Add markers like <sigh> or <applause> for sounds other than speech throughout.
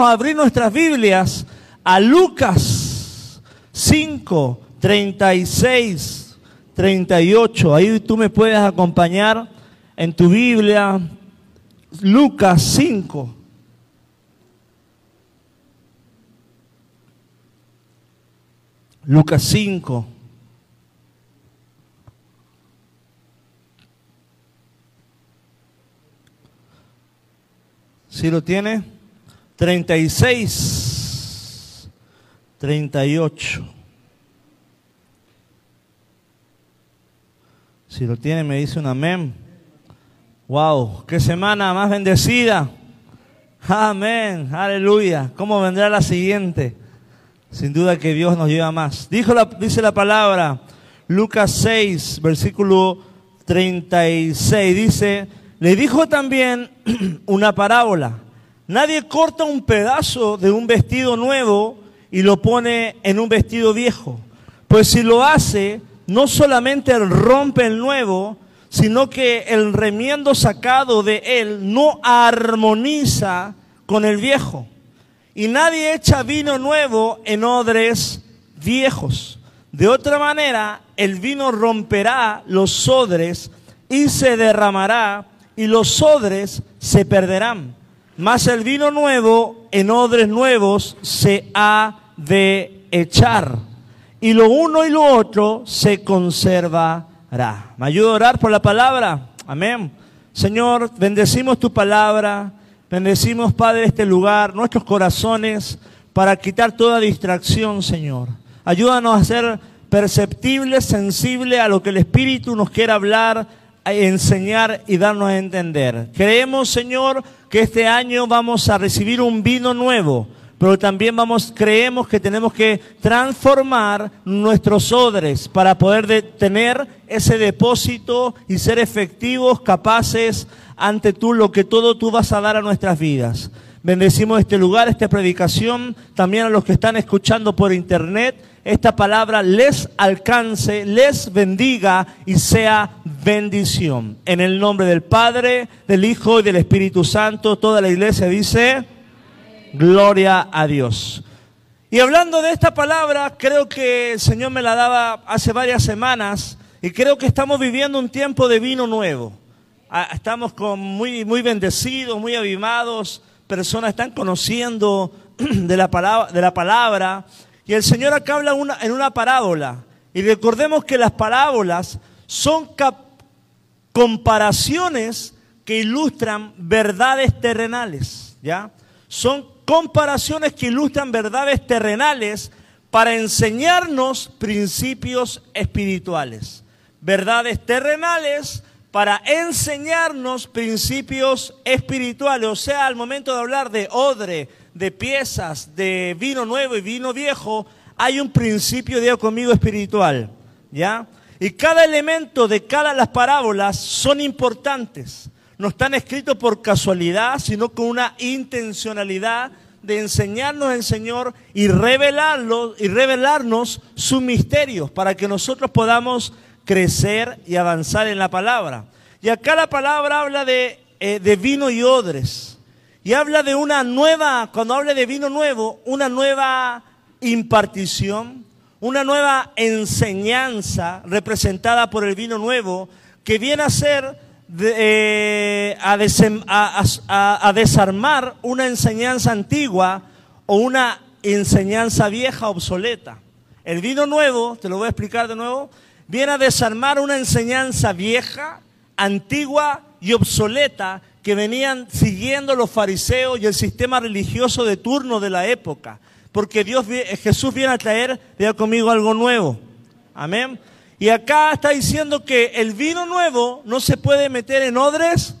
a abrir nuestras Biblias a Lucas 5, 36, 38. Ahí tú me puedes acompañar en tu Biblia. Lucas 5. Lucas 5. ¿Sí lo tiene? 36, 38. Si lo tiene, me dice un amén. Wow, qué semana más bendecida. Amén, aleluya. ¿Cómo vendrá la siguiente? Sin duda que Dios nos lleva más. Dijo la, dice la palabra, Lucas 6, versículo 36, dice, le dijo también <clears throat> una parábola. Nadie corta un pedazo de un vestido nuevo y lo pone en un vestido viejo. Pues si lo hace, no solamente rompe el nuevo, sino que el remiendo sacado de él no armoniza con el viejo. Y nadie echa vino nuevo en odres viejos. De otra manera, el vino romperá los odres y se derramará y los odres se perderán. Mas el vino nuevo en odres nuevos se ha de echar. Y lo uno y lo otro se conservará. ¿Me ayuda a orar por la palabra? Amén. Señor, bendecimos tu palabra. Bendecimos, Padre, este lugar, nuestros corazones, para quitar toda distracción, Señor. Ayúdanos a ser perceptibles, sensibles a lo que el Espíritu nos quiere hablar enseñar y darnos a entender. Creemos, Señor, que este año vamos a recibir un vino nuevo, pero también vamos, creemos que tenemos que transformar nuestros odres para poder tener ese depósito y ser efectivos, capaces ante tú lo que todo tú vas a dar a nuestras vidas. Bendecimos este lugar, esta predicación, también a los que están escuchando por internet esta palabra les alcance, les bendiga y sea bendición. En el nombre del Padre, del Hijo y del Espíritu Santo, toda la iglesia dice, gloria a Dios. Y hablando de esta palabra, creo que el Señor me la daba hace varias semanas y creo que estamos viviendo un tiempo de vino nuevo. Ah, estamos con muy, muy bendecidos, muy avivados, personas están conociendo <clears throat> de la palabra, de la palabra y el Señor acá habla en una parábola. Y recordemos que las parábolas son comparaciones que ilustran verdades terrenales, ¿ya? Son comparaciones que ilustran verdades terrenales para enseñarnos principios espirituales. Verdades terrenales para enseñarnos principios espirituales. O sea, al momento de hablar de odre, de piezas de vino nuevo y vino viejo, hay un principio, digo conmigo, espiritual. ¿Ya? Y cada elemento de cada las parábolas son importantes. No están escritos por casualidad, sino con una intencionalidad de enseñarnos el Señor y revelarlo y revelarnos sus misterios para que nosotros podamos crecer y avanzar en la palabra. Y acá la palabra habla de, eh, de vino y odres. Y habla de una nueva, cuando habla de vino nuevo, una nueva impartición, una nueva enseñanza representada por el vino nuevo, que viene a ser eh, a, desarmar una enseñanza antigua o una enseñanza vieja obsoleta. El vino nuevo, te lo voy a explicar de nuevo, viene a desarmar una enseñanza vieja, antigua y obsoleta que venían siguiendo los fariseos y el sistema religioso de turno de la época. Porque Dios, Jesús viene a traer, vea conmigo, algo nuevo. Amén. Y acá está diciendo que el vino nuevo no se puede meter en odres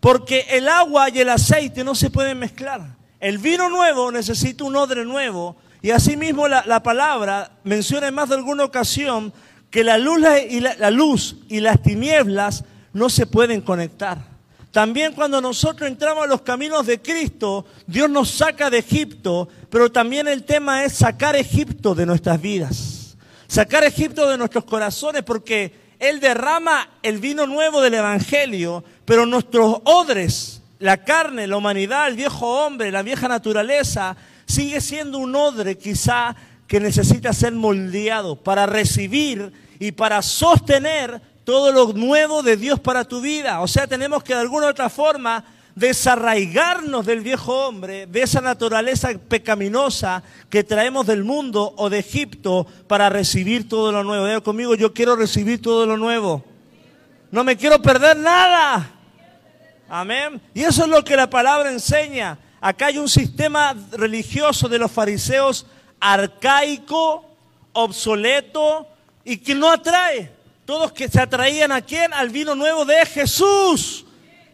porque el agua y el aceite no se pueden mezclar. El vino nuevo necesita un odre nuevo y asimismo la, la palabra menciona en más de alguna ocasión que la luz y, la luz y las tinieblas no se pueden conectar. También cuando nosotros entramos a los caminos de Cristo, Dios nos saca de Egipto, pero también el tema es sacar Egipto de nuestras vidas, sacar Egipto de nuestros corazones, porque Él derrama el vino nuevo del Evangelio, pero nuestros odres la carne, la humanidad, el viejo hombre, la vieja naturaleza, sigue siendo un odre quizá que necesita ser moldeado para recibir y para sostener todo lo nuevo de Dios para tu vida. O sea, tenemos que de alguna u otra forma desarraigarnos del viejo hombre, de esa naturaleza pecaminosa que traemos del mundo o de Egipto para recibir todo lo nuevo. Diga conmigo, yo quiero recibir todo lo nuevo. No me quiero perder nada. Amén. Y eso es lo que la palabra enseña. Acá hay un sistema religioso de los fariseos arcaico, obsoleto y que no atrae. Todos que se atraían a quién? Al vino nuevo de Jesús.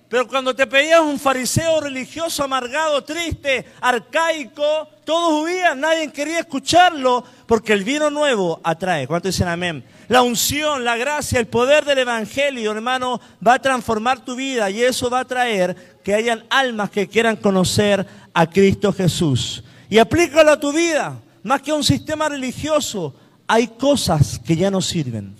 Pero cuando te pedías un fariseo religioso amargado, triste, arcaico, todos huían, nadie quería escucharlo, porque el vino nuevo atrae. ¿Cuánto dicen amén? La unción, la gracia, el poder del Evangelio, hermano, va a transformar tu vida y eso va a traer que hayan almas que quieran conocer a Cristo Jesús. Y aplícalo a tu vida, más que a un sistema religioso. Hay cosas que ya no sirven.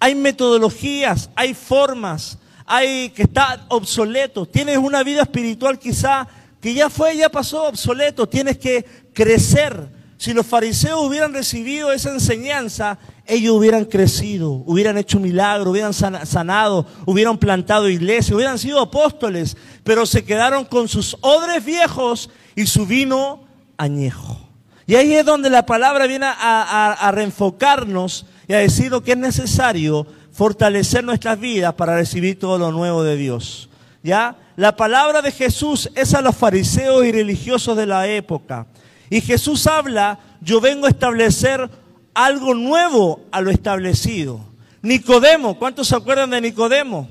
Hay metodologías, hay formas, hay que está obsoleto. Tienes una vida espiritual quizá que ya fue, ya pasó obsoleto. Tienes que crecer. Si los fariseos hubieran recibido esa enseñanza, ellos hubieran crecido, hubieran hecho milagros, hubieran sanado, hubieran plantado iglesias, hubieran sido apóstoles, pero se quedaron con sus odres viejos y su vino añejo. Y ahí es donde la palabra viene a, a reenfocarnos y a decir lo que es necesario fortalecer nuestras vidas para recibir todo lo nuevo de Dios. ¿Ya? La palabra de Jesús es a los fariseos y religiosos de la época. Y Jesús habla, yo vengo a establecer algo nuevo a lo establecido. Nicodemo, ¿cuántos se acuerdan de Nicodemo?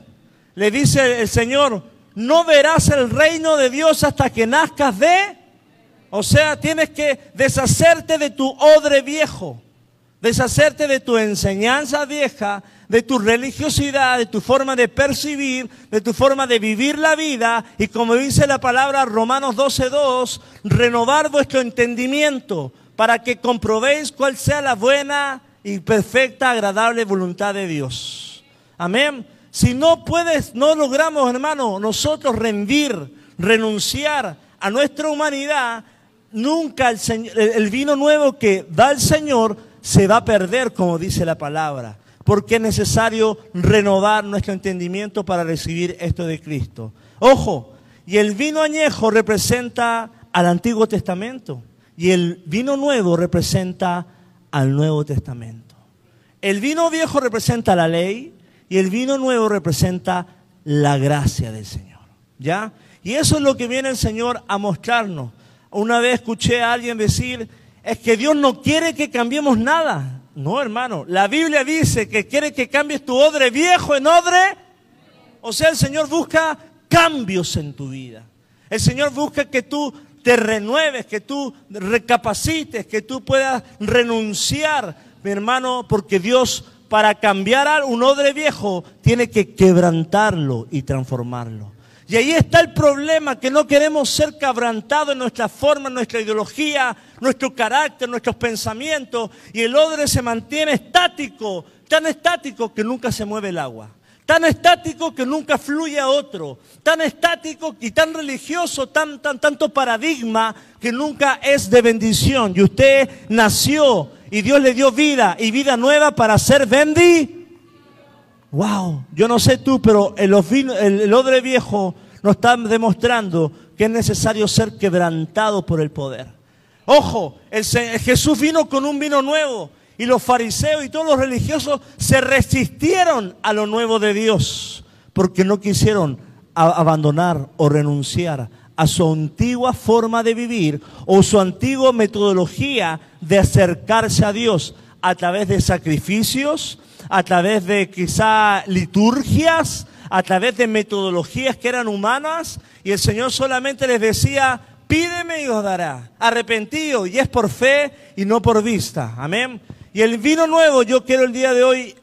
Le dice el Señor, no verás el reino de Dios hasta que nazcas de... O sea, tienes que deshacerte de tu odre viejo, deshacerte de tu enseñanza vieja de tu religiosidad, de tu forma de percibir, de tu forma de vivir la vida y como dice la palabra Romanos 12.2, renovar vuestro entendimiento para que comprobéis cuál sea la buena y perfecta, agradable voluntad de Dios. Amén. Si no puedes, no logramos, hermano, nosotros rendir, renunciar a nuestra humanidad, nunca el, el vino nuevo que da el Señor se va a perder, como dice la palabra porque es necesario renovar nuestro entendimiento para recibir esto de Cristo. Ojo, y el vino añejo representa al Antiguo Testamento y el vino nuevo representa al Nuevo Testamento. El vino viejo representa la ley y el vino nuevo representa la gracia del Señor. ¿Ya? Y eso es lo que viene el Señor a mostrarnos. Una vez escuché a alguien decir, es que Dios no quiere que cambiemos nada. No, hermano. La Biblia dice que quiere que cambies tu odre viejo en odre. O sea, el Señor busca cambios en tu vida. El Señor busca que tú te renueves, que tú recapacites, que tú puedas renunciar, mi hermano, porque Dios para cambiar un odre viejo tiene que quebrantarlo y transformarlo. Y ahí está el problema, que no queremos ser quebrantados en nuestra forma, en nuestra ideología, nuestro carácter, nuestros pensamientos, y el odre se mantiene estático, tan estático que nunca se mueve el agua, tan estático que nunca fluye a otro, tan estático y tan religioso, tan, tan, tanto paradigma que nunca es de bendición. Y usted nació y Dios le dio vida y vida nueva para ser bendito. Wow, yo no sé tú, pero el, el, odre viejo nos está demostrando que es necesario ser quebrantado por el poder. Ojo, el, Jesús vino con un vino nuevo y los fariseos y todos los religiosos se resistieron a lo nuevo de Dios porque no quisieron abandonar o renunciar a su antigua forma de vivir o su antigua metodología de acercarse a Dios a través de sacrificios, a través de quizá liturgias, a través de metodologías que eran humanas, y el Señor solamente les decía, pídeme y os dará, arrepentido, y es por fe y no por vista. Amén. Y el vino nuevo, yo quiero el día de hoy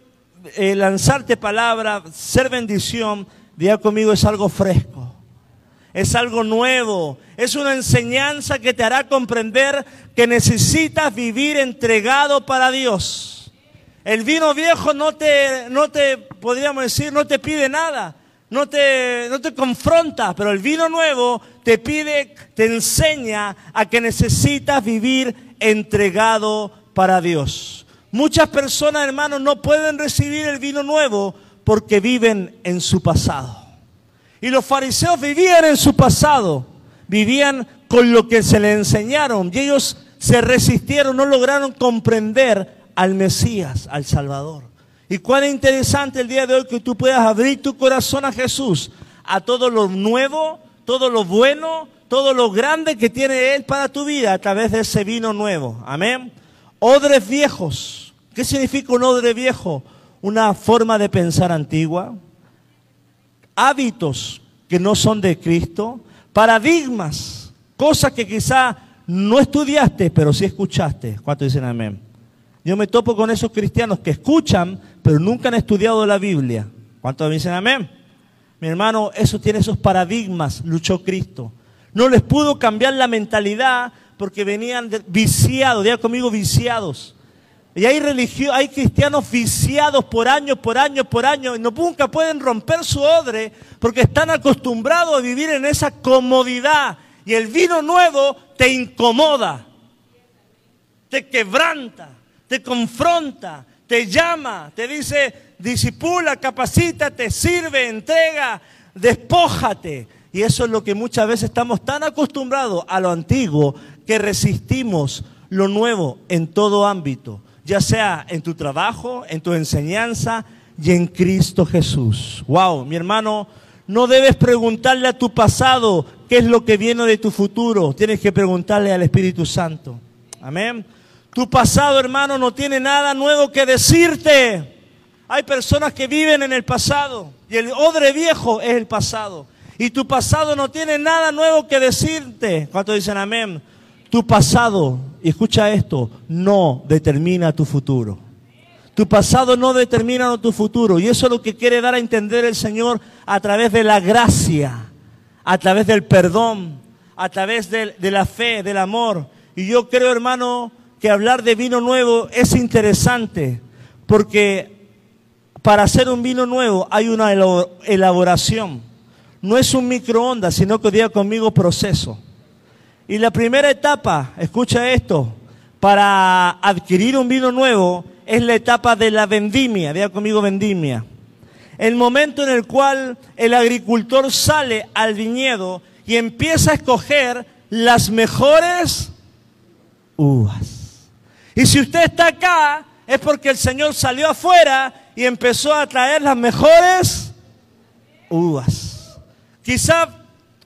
eh, lanzarte palabra, ser bendición, día conmigo es algo fresco. Es algo nuevo, es una enseñanza que te hará comprender que necesitas vivir entregado para Dios. El vino viejo no te, no te, podríamos decir, no te pide nada. no te, no te confronta, pero el vino nuevo te pide, te enseña a que necesitas vivir entregado para Dios. Muchas personas, hermanos, no pueden recibir el vino nuevo porque viven en su pasado. Y los fariseos vivían en su pasado, vivían con lo que se les enseñaron y ellos se resistieron, no lograron comprender al Mesías, al Salvador. Y cuán interesante el día de hoy que tú puedas abrir tu corazón a Jesús, a todo lo nuevo, todo lo bueno, todo lo grande que tiene Él para tu vida a través de ese vino nuevo. Amén. Odres viejos. ¿Qué significa un odre viejo? Una forma de pensar antigua. Hábitos que no son de Cristo. Paradigmas. Cosas que quizá no estudiaste, pero sí escuchaste. ¿Cuántos dicen amén? Yo me topo con esos cristianos que escuchan, pero nunca han estudiado la Biblia. ¿Cuántos dicen amén? Mi hermano, eso tiene esos paradigmas, luchó Cristo. No les pudo cambiar la mentalidad porque venían viciados, diga conmigo viciados. Y hay religio, hay cristianos viciados por años, por años, por años, y no, nunca pueden romper su odre porque están acostumbrados a vivir en esa comodidad. Y el vino nuevo te incomoda, te quebranta, te confronta, te llama, te dice, disipula, capacítate, sirve, entrega, despójate. Y eso es lo que muchas veces estamos tan acostumbrados a lo antiguo que resistimos lo nuevo en todo ámbito, ya sea en tu trabajo, en tu enseñanza y en Cristo Jesús. Wow, mi hermano, no debes preguntarle a tu pasado qué es lo que viene de tu futuro, tienes que preguntarle al Espíritu Santo. Amén. Tu pasado, hermano, no tiene nada nuevo que decirte. Hay personas que viven en el pasado y el odre viejo es el pasado. Y tu pasado no tiene nada nuevo que decirte. ¿Cuántos dicen amén? Tu pasado, y escucha esto, no determina tu futuro. Tu pasado no determina tu futuro. Y eso es lo que quiere dar a entender el Señor a través de la gracia, a través del perdón, a través de, de la fe, del amor. Y yo creo, hermano, que hablar de vino nuevo es interesante, porque para hacer un vino nuevo hay una elaboración. No es un microondas, sino que diga conmigo proceso. Y la primera etapa, escucha esto, para adquirir un vino nuevo es la etapa de la vendimia, diga conmigo vendimia. El momento en el cual el agricultor sale al viñedo y empieza a escoger las mejores uvas. Y si usted está acá, es porque el Señor salió afuera y empezó a traer las mejores uvas. Quizá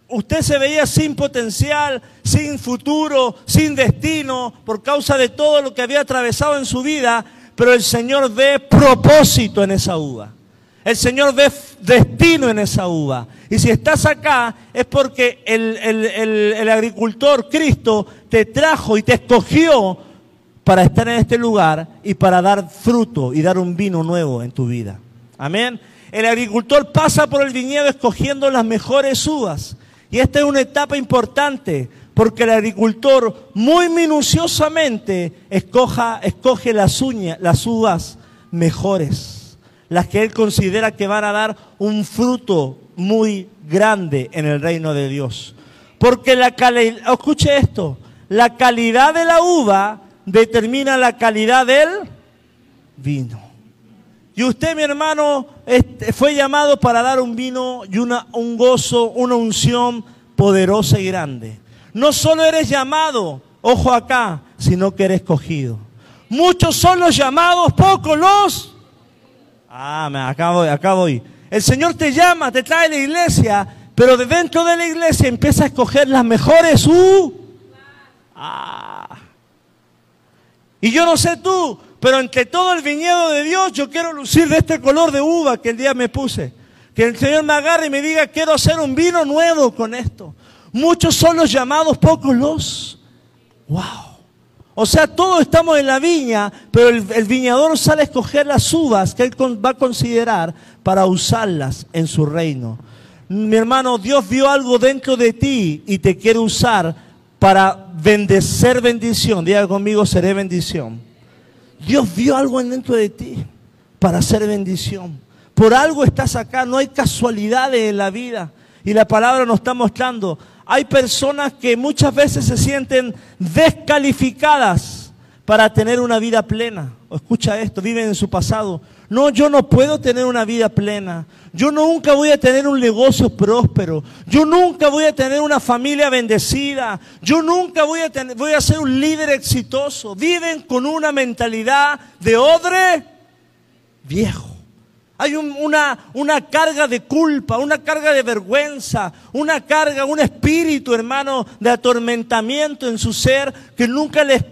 usted se veía sin potencial, sin futuro, sin destino, por causa de todo lo que había atravesado en su vida, pero el Señor ve propósito en esa uva. El Señor ve destino en esa uva. Y si estás acá es porque el, el agricultor Cristo te trajo y te escogió para estar en este lugar y para dar fruto y dar un vino nuevo en tu vida. Amén. El agricultor pasa por el viñedo escogiendo las mejores uvas. Y esta es una etapa importante porque el agricultor muy minuciosamente escoge las, uñas, las uvas mejores, las que él considera que van a dar un fruto muy grande en el reino de Dios. Porque la calidad, escuche esto, la calidad de la uva determina la calidad del vino. Y usted, mi hermano, este, fue llamado para dar un vino y una, un gozo, una unción poderosa y grande. No solo eres llamado, ojo acá, sino que eres escogido. Muchos son los llamados, pocos los... Ah, acá voy, acá voy. El Señor te llama, te trae a la iglesia, pero de dentro de la iglesia empieza a escoger las mejores. Uh, ah, y yo no sé tú, pero entre todo el viñedo de Dios yo quiero lucir de este color de uva que el día me puse. Que el Señor me agarre y me diga, quiero hacer un vino nuevo con esto. Muchos son los llamados, pocos los. ¡Wow! O sea, todos estamos en la viña, pero el, el, viñador sale a escoger las uvas que él va a considerar para usarlas en su reino. Mi hermano, Dios vio algo dentro de ti y te quiere usar para bendecer bendición. Diga conmigo, seré bendición. Dios vio algo dentro de ti para hacer bendición, Por algo estás acá, no hay casualidades en la vida. Y la palabra nos está mostrando, hay personas que muchas veces se sienten descalificadas para tener una vida plena. escucha esto, viven en su pasado. No, yo no puedo tener una vida plena. Yo nunca voy a tener un negocio próspero. Yo nunca voy a tener una familia bendecida. Yo nunca voy a, tener, voy a ser un líder exitoso. Viven con una mentalidad de odre viejo. Hay una, una carga de culpa, una carga de vergüenza, una carga, un espíritu, hermano, de atormentamiento en su ser que nunca les,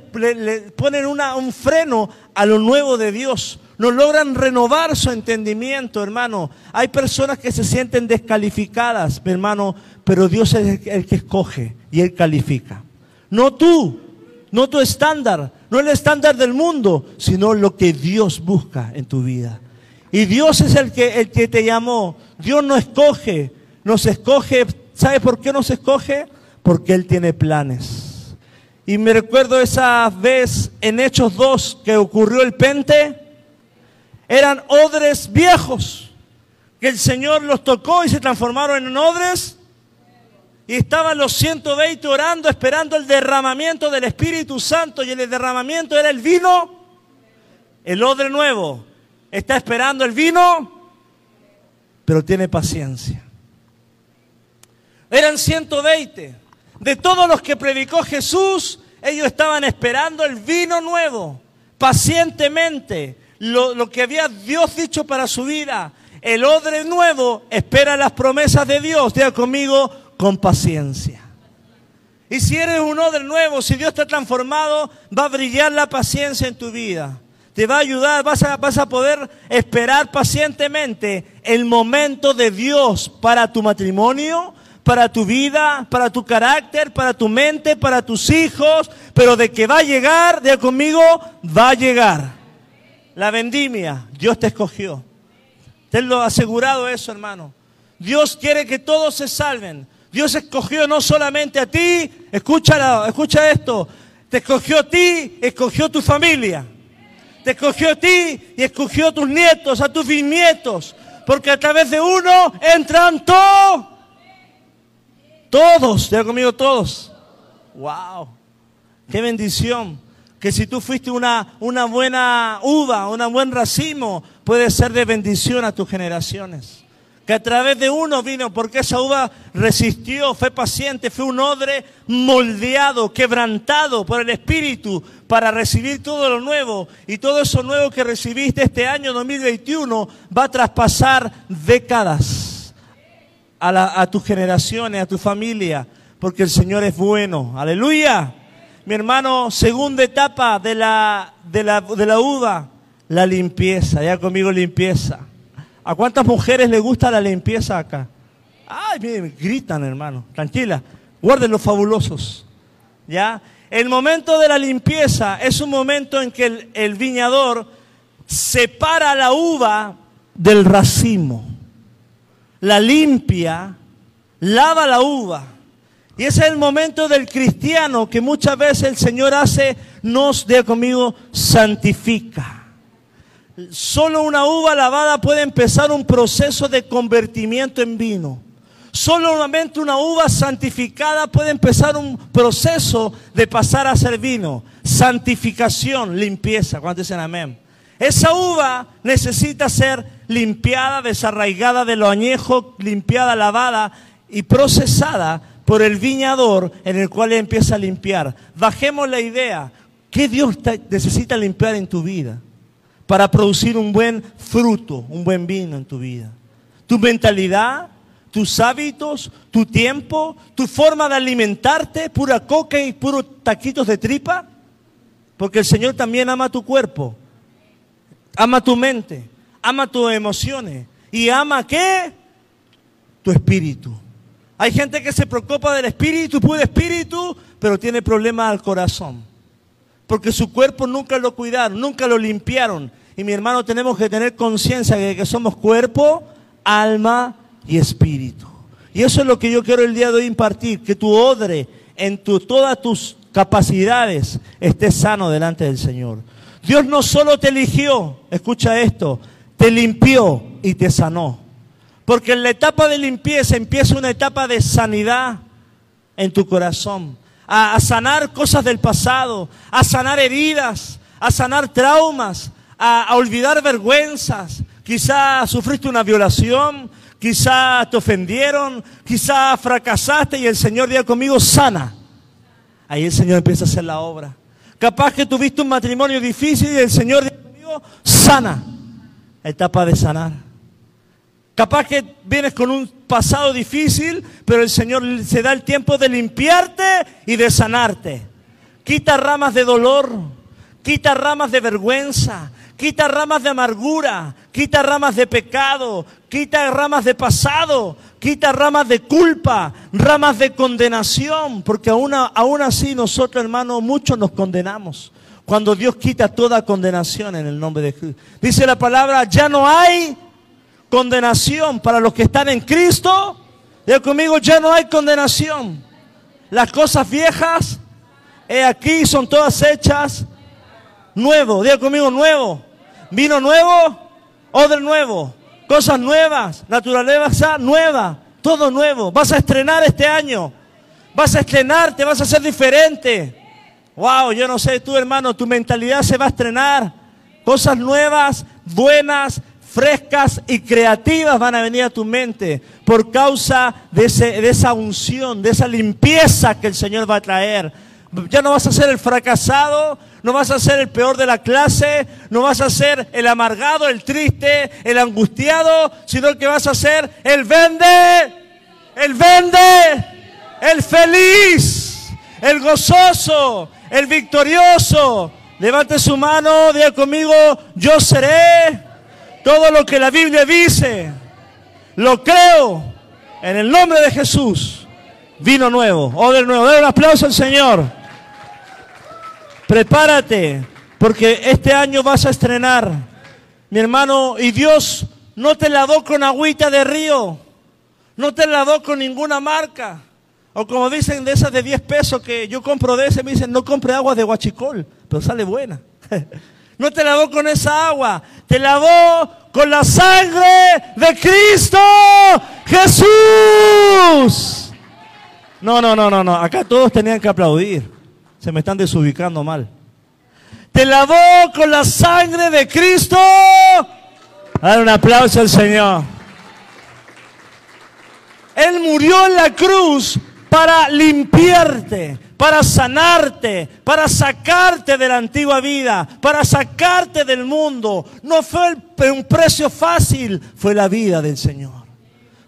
ponen un freno a lo nuevo de Dios. No logran renovar su entendimiento, hermano. Hay personas que se sienten descalificadas, mi hermano, pero Dios es el que escoge y Él califica. No tú, no tu estándar, no el estándar del mundo, sino lo que Dios busca en tu vida. Y Dios es el que, el que te llamó. Dios no escoge, nos escoge. ¿Sabe por qué nos escoge? Porque Él tiene planes. Y me recuerdo esa vez en Hechos 2 que ocurrió el pente. Eran odres viejos que el Señor los tocó y se transformaron en odres. Y estaban los 120 orando, esperando el derramamiento del Espíritu Santo. Y el derramamiento era el vino, el odre nuevo está esperando el vino, pero tiene paciencia. Eran 120. De todos los que predicó Jesús, ellos estaban esperando el vino nuevo, pacientemente, lo, que había Dios dicho para su vida. El odre nuevo espera las promesas de Dios. Diga conmigo, con paciencia. Y si eres un odre nuevo, si Dios te ha transformado, va a brillar la paciencia en tu vida te va a ayudar, vas a, vas a poder esperar pacientemente el momento de Dios para tu matrimonio, para tu vida, para tu carácter, para tu mente, para tus hijos, pero de que va a llegar, de conmigo, va a llegar. La vendimia, Dios te escogió. Te lo ha asegurado eso, hermano. Dios quiere que todos se salven. Dios escogió no solamente a ti, escúchalo, escucha esto. Te escogió a ti, escogió tu familia te escogió a ti y escogió a tus nietos, a tus bisnietos, porque a través de uno entran todos. Todos, ya conmigo todos. Wow, qué bendición. Que si tú fuiste una, una buena uva, un buen racimo, puede ser de bendición a tus generaciones que a través de uno vino, porque esa uva resistió, fue paciente, fue un odre moldeado, quebrantado por el Espíritu para recibir todo lo nuevo. Y todo eso nuevo que recibiste este año 2021 va a traspasar décadas a, a tus generaciones, a tu familia, porque el Señor es bueno. Aleluya. Mi hermano, segunda etapa de la, de la, de la uva, la limpieza. Ya conmigo limpieza. ¿A cuántas mujeres le gusta la limpieza acá? Ay, miren, gritan, hermano. Tranquila, guarden los fabulosos. ¿Ya? El momento de la limpieza es un momento en que el, el viñador separa la uva del racimo. La limpia, lava la uva. Y ese es el momento del cristiano que muchas veces el Señor hace, nos, de conmigo, santifica. Solo una uva lavada puede empezar un proceso de convertimiento en vino. Solamente una uva santificada puede empezar un proceso de pasar a ser vino. Santificación, limpieza. ¿Cuántos dicen amén? Esa uva necesita ser limpiada, desarraigada de lo añejo, limpiada, lavada y procesada por el viñador en el cual empieza a limpiar. Bajemos la idea. ¿Qué Dios necesita limpiar en tu vida? para producir un buen fruto, un buen vino en tu vida. Tu mentalidad, tus hábitos, tu tiempo, tu forma de alimentarte, pura coca y puros taquitos de tripa, porque el Señor también ama tu cuerpo, ama tu mente, ama tus emociones y ama qué? Tu espíritu. Hay gente que se preocupa del espíritu, puro espíritu, pero tiene problemas al corazón porque su cuerpo nunca lo cuidaron, nunca lo limpiaron. Y mi hermano, tenemos que tener conciencia de que somos cuerpo, alma y espíritu. Y eso es lo que yo quiero el día de hoy impartir, que tu odre en todas tus capacidades esté sano delante del Señor. Dios no solo te eligió, escucha esto, te limpió y te sanó. Porque en la etapa de limpieza empieza una etapa de sanidad en tu corazón. A, sanar cosas del pasado, a sanar heridas, a sanar traumas, a, olvidar vergüenzas. Quizá sufriste una violación, quizá te ofendieron, quizá fracasaste y el Señor diga conmigo, sana. Ahí el Señor empieza a hacer la obra. Capaz que tuviste un matrimonio difícil y el Señor diga conmigo, sana. Etapa de sanar. Capaz que vienes con un pasado difícil, pero el Señor se da el tiempo de limpiarte y de sanarte. Quita ramas de dolor, quita ramas de vergüenza, quita ramas de amargura, quita ramas de pecado, quita ramas de pasado, quita ramas de culpa, ramas de condenación, porque aún, aún así nosotros, hermanos, muchos nos condenamos. Cuando Dios quita toda condenación en el nombre de Jesús. Dice la palabra, ya no hay condenación para los que están en Cristo. Diga conmigo, ya no hay condenación. Las cosas viejas, he aquí, son todas hechas nuevo. Diga conmigo, nuevo. Vino nuevo, odre nuevo. Cosas nuevas, naturaleza nueva, todo nuevo. Vas a estrenar este año. Vas a estrenarte, vas a ser diferente. Wow, yo no sé, tú hermano, tu mentalidad se va a estrenar. Cosas nuevas, buenas, frescas y creativas van a venir a tu mente por causa de, esa unción, de esa limpieza que el Señor va a traer. Ya no vas a ser el fracasado, no vas a ser el peor de la clase, no vas a ser el amargado, el triste, el angustiado, sino que vas a ser el vende, el vende, el feliz, el gozoso, el victorioso. Levante su mano, diga conmigo, yo seré todo lo que la Biblia dice. Lo creo en el nombre de Jesús. Vino nuevo, o del nuevo. Dale un aplauso al Señor. Prepárate, porque este año vas a estrenar, mi hermano, y Dios no te lavó con agüita de río, no te lavó con ninguna marca. O como dicen de esas de 10 pesos que yo compro de ese, me dicen, no compre agua de guachicol, pero sale buena. <laughs> No te lavó con esa agua, te lavó con la sangre de Cristo Jesús. No, no, no, no, no. Acá todos tenían que aplaudir. Se me están desubicando mal. Te lavó con la sangre de Cristo. Dar un aplauso al Señor. Él murió en la cruz para limpiarte, para sanarte, para sacarte de la antigua vida, para sacarte del mundo. No fue un precio fácil, fue la vida del Señor.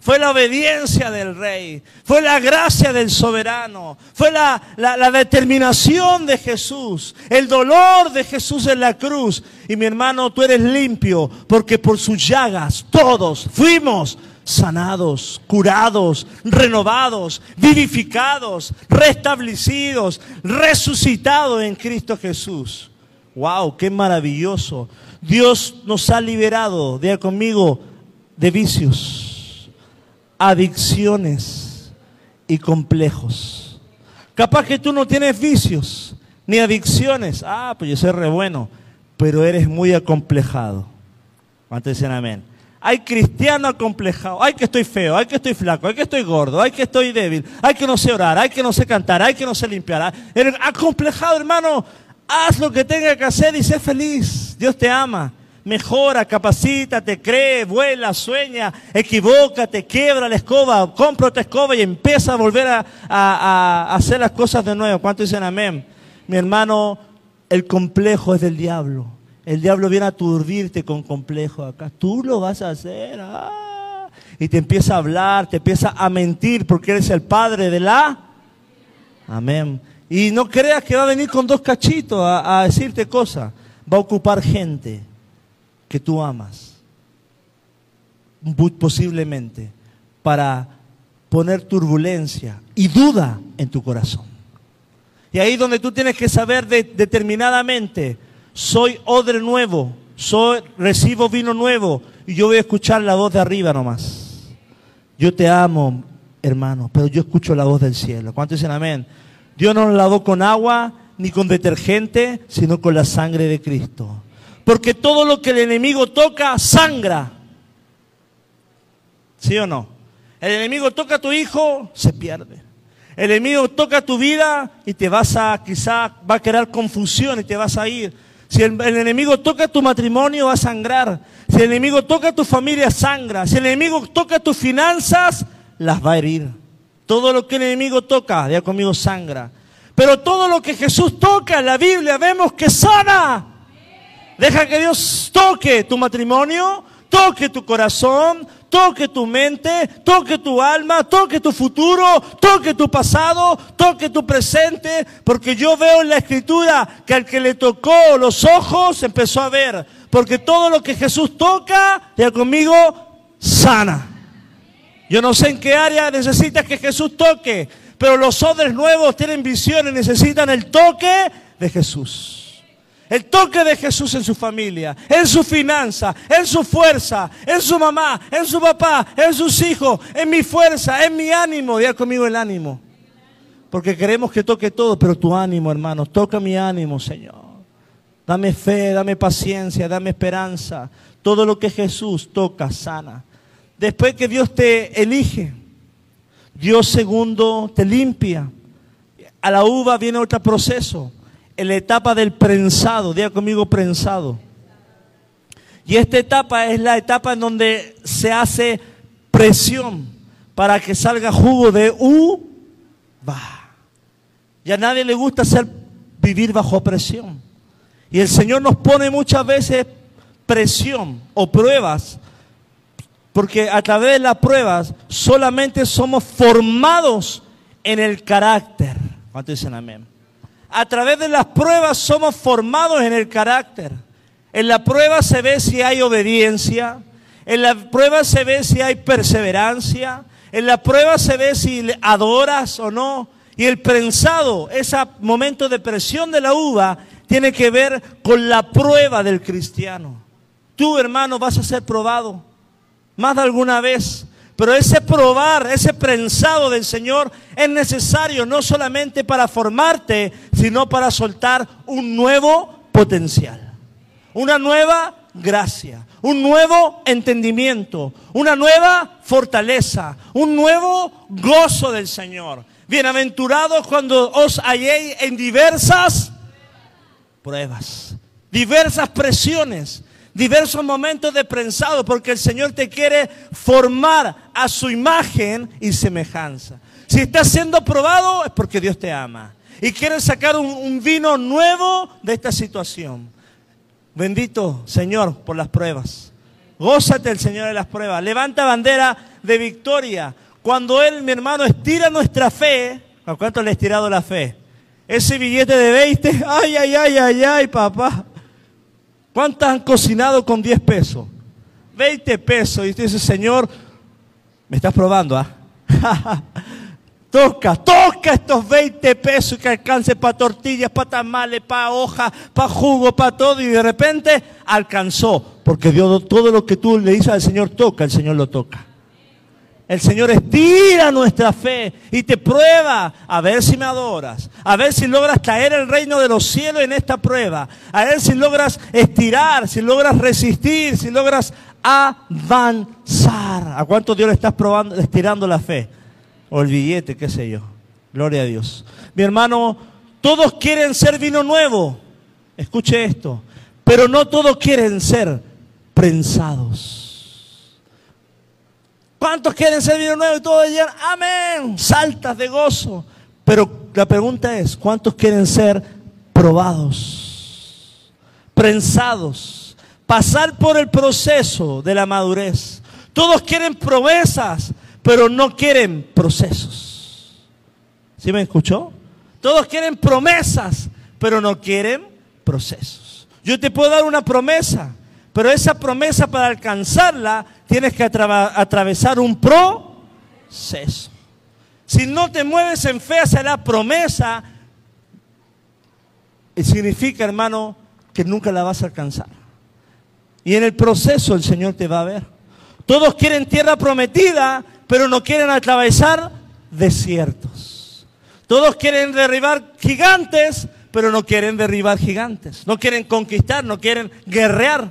Fue la obediencia del rey, fue la gracia del soberano, fue la, la, determinación de Jesús, el dolor de Jesús en la cruz. Y mi hermano, tú eres limpio porque por sus llagas todos fuimos sanados, curados, renovados, vivificados, restablecidos, resucitados en Cristo Jesús. ¡Wow! ¡Qué maravilloso! Dios nos ha liberado, diga conmigo, de vicios, adicciones y complejos. Capaz que tú no tienes vicios ni adicciones. Ah, pues yo soy re bueno, pero eres muy acomplejado. ¿Cuántos dicen amén? Hay cristiano acomplejado. Hay que estoy feo, hay que estoy flaco, hay que estoy gordo, hay que estoy débil, hay que no sé orar, hay que no sé cantar, hay que no sé limpiar. El acomplejado, hermano, haz lo que tenga que hacer y sé feliz. Dios te ama. Mejora, capacítate, cree, vuela, sueña, equivócate, quiebra la escoba, compra otra escoba y empieza a volver a, a hacer las cosas de nuevo. ¿Cuántos dicen amén? Mi hermano, el complejo es del diablo. El diablo viene a aturdirte con complejo acá. Tú lo vas a hacer. Ah. Y te empieza a hablar, te empieza a mentir porque eres el padre de la. Amén. Y no creas que va a venir con dos cachitos a, decirte cosas. Va a ocupar gente que tú amas. Posiblemente. Para poner turbulencia y duda en tu corazón. Y ahí donde tú tienes que saber determinadamente soy odre nuevo, soy, recibo vino nuevo y yo voy a escuchar la voz de arriba nomás. Yo te amo, hermano, pero yo escucho la voz del cielo. ¿Cuántos dicen amén? Dios no nos lavó con agua ni con detergente, sino con la sangre de Cristo. Porque todo lo que el enemigo toca, sangra. ¿Sí o no? El enemigo toca a tu hijo, se pierde. El enemigo toca tu vida y te vas a, quizá va a crear confusión y te vas a ir. Si el, enemigo toca tu matrimonio, va a sangrar. Si el enemigo toca tu familia, sangra. Si el enemigo toca tus finanzas, las va a herir. Todo lo que el enemigo toca, ya conmigo sangra. Pero todo lo que Jesús toca en la Biblia vemos que sana. Deja que Dios toque tu matrimonio, toque tu corazón, toque tu mente, toque tu alma, toque tu futuro, toque tu pasado, toque tu presente, porque yo veo en la escritura que al que le tocó los ojos empezó a ver, porque todo lo que Jesús toca, ya conmigo, sana. Yo no sé en qué área necesitas que Jesús toque, pero los odres nuevos tienen visiones, necesitan el toque de Jesús. El toque de Jesús en su familia, en su finanza, en su fuerza, en su mamá, en su papá, en sus hijos, en mi fuerza, en mi ánimo. Diga conmigo el ánimo. Porque queremos que toque todo, pero tu ánimo, hermano, toca mi ánimo, Señor. Dame fe, dame paciencia, dame esperanza. Todo lo que Jesús toca, sana. Después que Dios te elige, Dios segundo te limpia. A la uva viene otro proceso en la etapa del prensado, diga conmigo prensado. Y esta etapa es la etapa en donde se hace presión para que salga jugo de uva. Y a nadie le gusta hacer, vivir bajo presión. Y el Señor nos pone muchas veces presión o pruebas, porque a través de las pruebas solamente somos formados en el carácter. ¿Cuánto dicen amén? A través de las pruebas somos formados en el carácter. En la prueba se ve si hay obediencia. En la prueba se ve si hay perseverancia. En la prueba se ve si adoras o no. Y el prensado, ese momento de presión de la uva, tiene que ver con la prueba del cristiano. Tú, hermano, vas a ser probado más de alguna vez. Pero ese probar, ese prensado del Señor es necesario no solamente para formarte, sino para soltar un nuevo potencial, una nueva gracia, un nuevo entendimiento, una nueva fortaleza, un nuevo gozo del Señor. Bienaventurados cuando os halléis en diversas pruebas, diversas presiones, diversos momentos de prensado, porque el Señor te quiere formar a su imagen y semejanza. Si estás siendo probado es porque Dios te ama y quiere sacar un, vino nuevo de esta situación. Bendito Señor por las pruebas. Gózate el Señor de las pruebas. Levanta bandera de victoria. Cuando Él, mi hermano, estira nuestra fe, ¿a cuánto le ha estirado la fe? Ese billete de 20, <laughs> ay, ay, ay, ay, ay, papá. ¿Cuántas han cocinado con 10 pesos? 20 pesos. Y usted dice, Señor, me estás probando, ¿ah? <laughs> toca, toca estos 20 pesos que alcance para tortillas, para tamales, para hoja, para jugo, para todo. Y de repente alcanzó. Porque Dios, todo lo que tú le dices al Señor toca, el Señor lo toca. El Señor estira nuestra fe y te prueba a ver si me adoras, a ver si logras caer el reino de los cielos en esta prueba, a ver si logras estirar, si logras resistir, si logras avanzar. ¿A cuánto Dios le estás probando, estirando la fe? O el billete, qué sé yo. Gloria a Dios. Mi hermano, todos quieren ser vino nuevo. Escuche esto. Pero no todos quieren ser prensados. ¿Cuántos quieren ser vino nuevo? Y todos dirían, amén, saltas de gozo. Pero la pregunta es, ¿cuántos quieren ser probados, prensados, pasar por el proceso de la madurez? Todos quieren promesas, pero no quieren procesos. ¿Sí me escuchó? Todos quieren promesas, pero no quieren procesos. Yo te puedo dar una promesa, pero esa promesa para alcanzarla tienes que atravesar un proceso. Si no te mueves en fe hacia la promesa, significa, hermano, que nunca la vas a alcanzar. Y en el proceso el Señor te va a ver. Todos quieren tierra prometida, pero no quieren atravesar desiertos. Todos quieren derribar gigantes, pero no quieren derribar gigantes. No quieren conquistar, no quieren guerrear,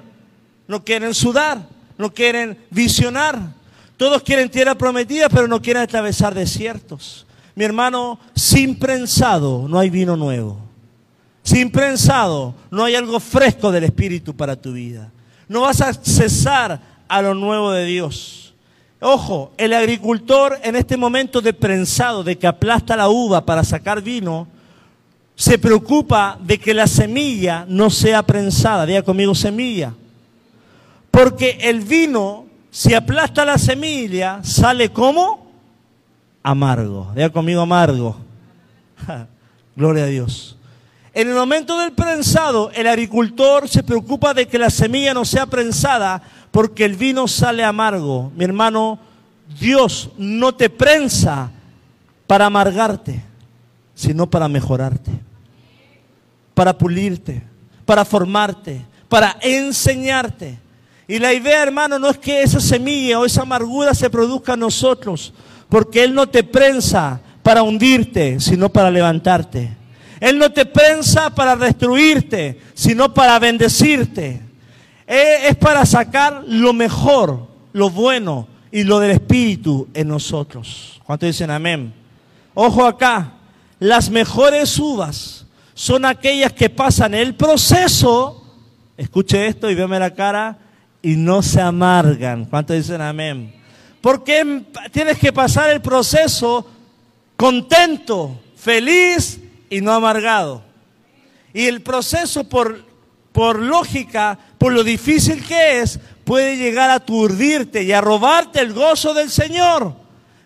no quieren sudar no quieren visionar. Todos quieren tierra prometida, pero no quieren atravesar desiertos. Mi hermano, sin prensado no hay vino nuevo. Sin prensado no hay algo fresco del Espíritu para tu vida. No vas a cesar a lo nuevo de Dios. Ojo, el agricultor en este momento de prensado, de que aplasta la uva para sacar vino, se preocupa de que la semilla no sea prensada. Diga conmigo semilla. Porque el vino, si aplasta la semilla, sale como amargo. Diga conmigo amargo. <laughs> Gloria a Dios. En el momento del prensado, el agricultor se preocupa de que la semilla no sea prensada porque el vino sale amargo. Mi hermano, Dios no te prensa para amargarte, sino para mejorarte, para pulirte, para formarte, para enseñarte. Y la idea, hermano, no es que esa semilla o esa amargura se produzca en nosotros, porque Él no te prensa para hundirte, sino para levantarte. Él no te prensa para destruirte, sino para bendecirte. Es para sacar lo mejor, lo bueno y lo del Espíritu en nosotros. ¿Cuántos dicen amén? Ojo acá, las mejores uvas son aquellas que pasan el proceso, escuche esto y véame la cara, y no se amargan. ¿Cuántos dicen amén? Porque tienes que pasar el proceso contento, feliz y no amargado. Y el proceso por, por lógica, por lo difícil que es, puede llegar a aturdirte y a robarte el gozo del Señor.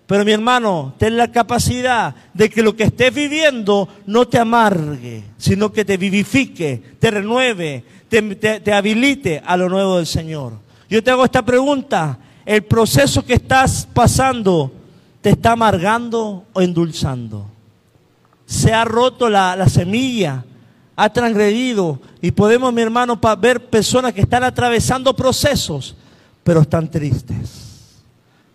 Pero mi hermano, ten la capacidad de que lo que estés viviendo no te amargue, sino que te vivifique, te renueve, te, te habilite a lo nuevo del Señor. Yo te hago esta pregunta, ¿el proceso que estás pasando te está amargando o endulzando? se ha roto la, semilla, ha transgredido. Y podemos, mi hermano, ver personas que están atravesando procesos, pero están tristes.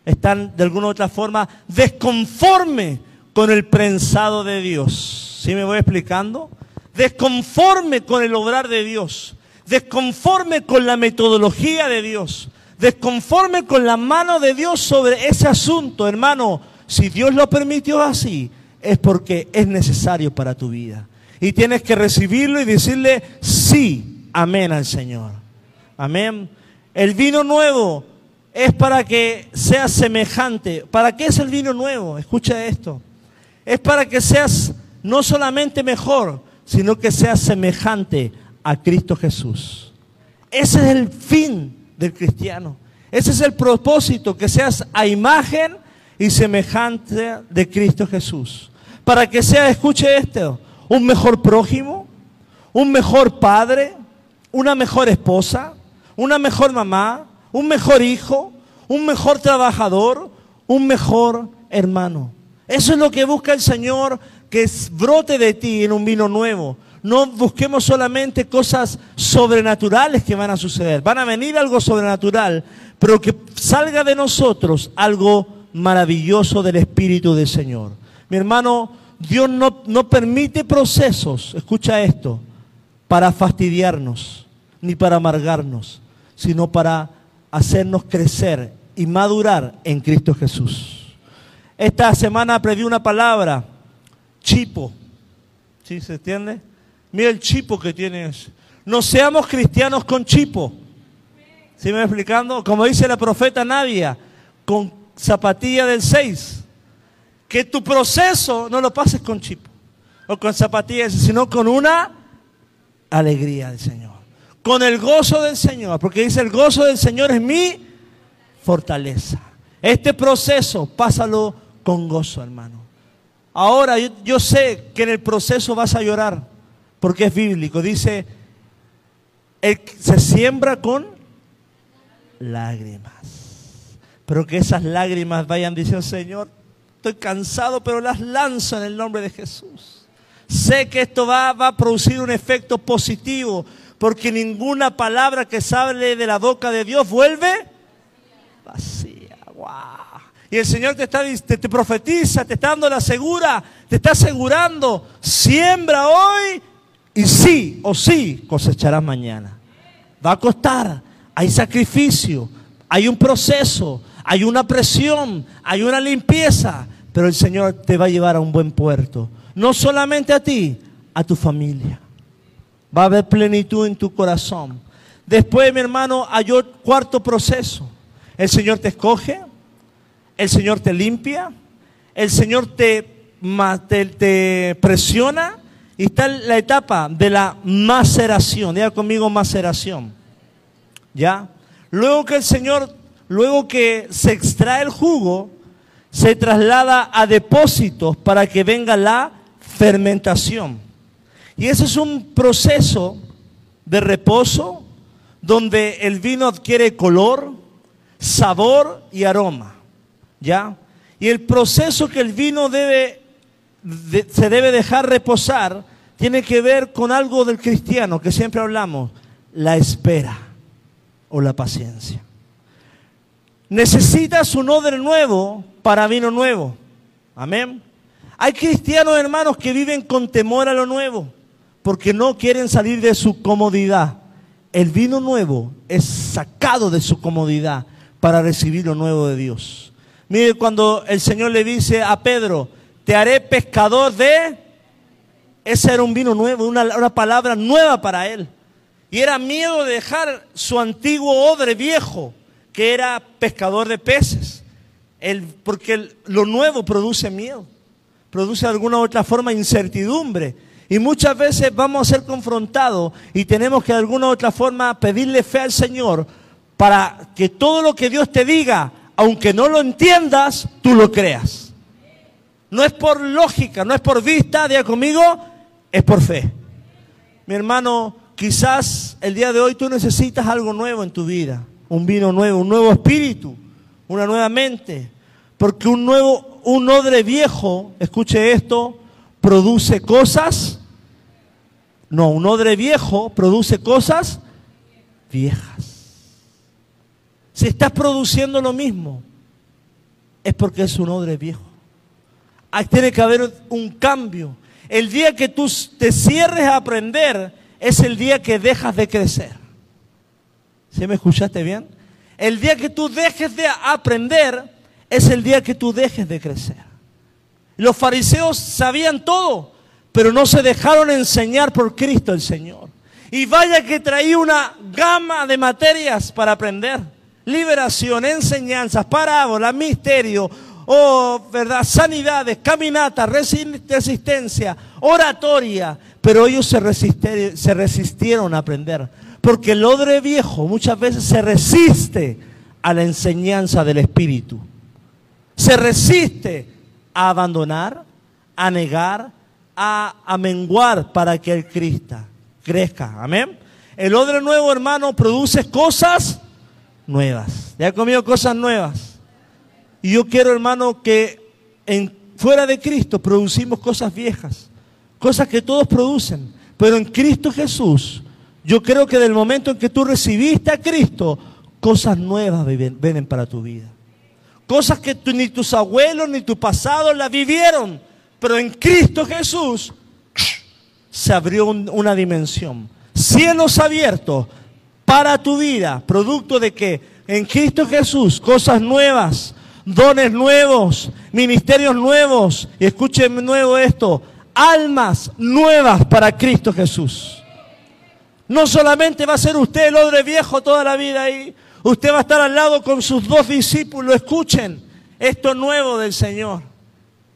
Están de alguna u otra forma desconforme con el prensado de Dios. ¿Sí me voy explicando? Desconforme con el obrar de Dios. Desconforme con la metodología de Dios. Desconforme con la mano de Dios sobre ese asunto, hermano. Si Dios lo permitió así, es porque es necesario para tu vida. Y tienes que recibirlo y decirle sí, amén al Señor. Amén. El vino nuevo es para que seas semejante. ¿Para qué es el vino nuevo? Escucha esto. Es para que seas no solamente mejor, sino que seas semejante a Cristo Jesús. Ese es el fin del cristiano. Ese es el propósito, que seas a imagen y semejante de Cristo Jesús para que sea, escuche esto, un mejor prójimo, un mejor padre, una mejor esposa, una mejor mamá, un mejor hijo, un mejor trabajador, un mejor hermano. Eso es lo que busca el Señor, que brote de ti en un vino nuevo. No busquemos solamente cosas sobrenaturales que van a suceder. Van a venir algo sobrenatural, pero que salga de nosotros algo maravilloso del Espíritu del Señor. Mi hermano, Dios no, no permite procesos, escucha esto, para fastidiarnos, ni para amargarnos, sino para hacernos crecer y madurar en Cristo Jesús. Esta semana aprendí una palabra, chipo. ¿Sí se entiende? Mira el chipo que tienes. No seamos cristianos con chipo. ¿Sí me explicando? Como dice la profeta Nadia, con zapatilla del 6 que tu proceso no lo pases con chip o con zapatillas, sino con una alegría del Señor. Con el gozo del Señor, porque dice el gozo del Señor es mi fortaleza. Este proceso, pásalo con gozo, hermano. Ahora yo sé que en el proceso vas a llorar, porque es bíblico. Dice, se siembra con lágrimas. Pero que esas lágrimas vayan diciendo, Señor, estoy cansado, pero las lanzo en el nombre de Jesús. Sé que esto va, a producir un efecto positivo, porque ninguna palabra que sale de la boca de Dios vuelve vacía. Y el Señor te, está, te, te profetiza, te está dando la segura, te está asegurando, siembra hoy y sí o sí cosecharás mañana. Va a costar, hay sacrificio, hay un proceso, hay una presión, hay una limpieza, pero el Señor te va a llevar a un buen puerto. No solamente a ti, a tu familia. Va a haber plenitud en tu corazón. Después, mi hermano, hay otro cuarto proceso. El Señor te escoge, el Señor te limpia, el Señor te, te, te presiona y está la etapa de la maceración. Diga conmigo maceración. ¿Ya? Luego que el Señor, luego que se extrae el jugo, se traslada a depósitos para que venga la fermentación. Y ese es un proceso de reposo donde el vino adquiere color, sabor y aroma. ¿Ya? Y el proceso que el vino debe, se debe dejar reposar tiene que ver con algo del cristiano que siempre hablamos, la espera o la paciencia. Necesitas un odre nuevo para vino nuevo. Amén. Hay cristianos hermanos que viven con temor a lo nuevo porque no quieren salir de su comodidad. El vino nuevo es sacado de su comodidad para recibir lo nuevo de Dios. Mire cuando el Señor le dice a Pedro, te haré pescador de... Ese era un vino nuevo, una, una palabra nueva para él. Y era miedo de dejar su antiguo odre viejo, que era pescador de peces. El, porque lo nuevo produce miedo, produce de alguna u otra forma incertidumbre. Y muchas veces vamos a ser confrontados y tenemos que de alguna u otra forma pedirle fe al Señor para que todo lo que Dios te diga, aunque no lo entiendas, tú lo creas. No es por lógica, no es por vista, diga conmigo, es por fe. Mi hermano, quizás el día de hoy tú necesitas algo nuevo en tu vida, un vino nuevo, un nuevo espíritu, una nueva mente, porque un nuevo, un odre viejo, escuche esto, produce cosas, no, un odre viejo produce cosas viejas. Si estás produciendo lo mismo, es porque es un odre viejo. Ahí tiene que haber un cambio. El día que tú te cierres a aprender es el día que dejas de crecer. ¿Sí me escuchaste bien? El día que tú dejes de aprender es el día que tú dejes de crecer. Los fariseos sabían todo, pero no se dejaron enseñar por Cristo el Señor. Y vaya que traía una gama de materias para aprender liberación, enseñanzas, parábolas, misterio, oh, ¿verdad? Sanidades, caminatas, resistencia, oratoria. Pero ellos se resistieron, a aprender. Porque el odre viejo muchas veces se resiste a la enseñanza del Espíritu. Se resiste a abandonar, a negar, a, menguar para que el Cristo crezca. Amén. El odre nuevo, hermano, produce cosas nuevas. Ya ha comido cosas nuevas. Y yo quiero, hermano, que fuera de Cristo producimos cosas viejas, cosas que todos producen. Pero en Cristo Jesús, yo creo que del momento en que tú recibiste a Cristo, cosas nuevas vienen, para tu vida. Cosas que ni tus abuelos ni tu pasado la vivieron. Pero en Cristo Jesús se abrió una dimensión. Cielos abiertos, para tu vida, producto de que en Cristo Jesús cosas nuevas, dones nuevos, ministerios nuevos, y escuchen nuevo esto, almas nuevas para Cristo Jesús. No solamente va a ser usted el odre viejo toda la vida ahí, usted va a estar al lado con sus dos discípulos, escuchen esto nuevo del Señor.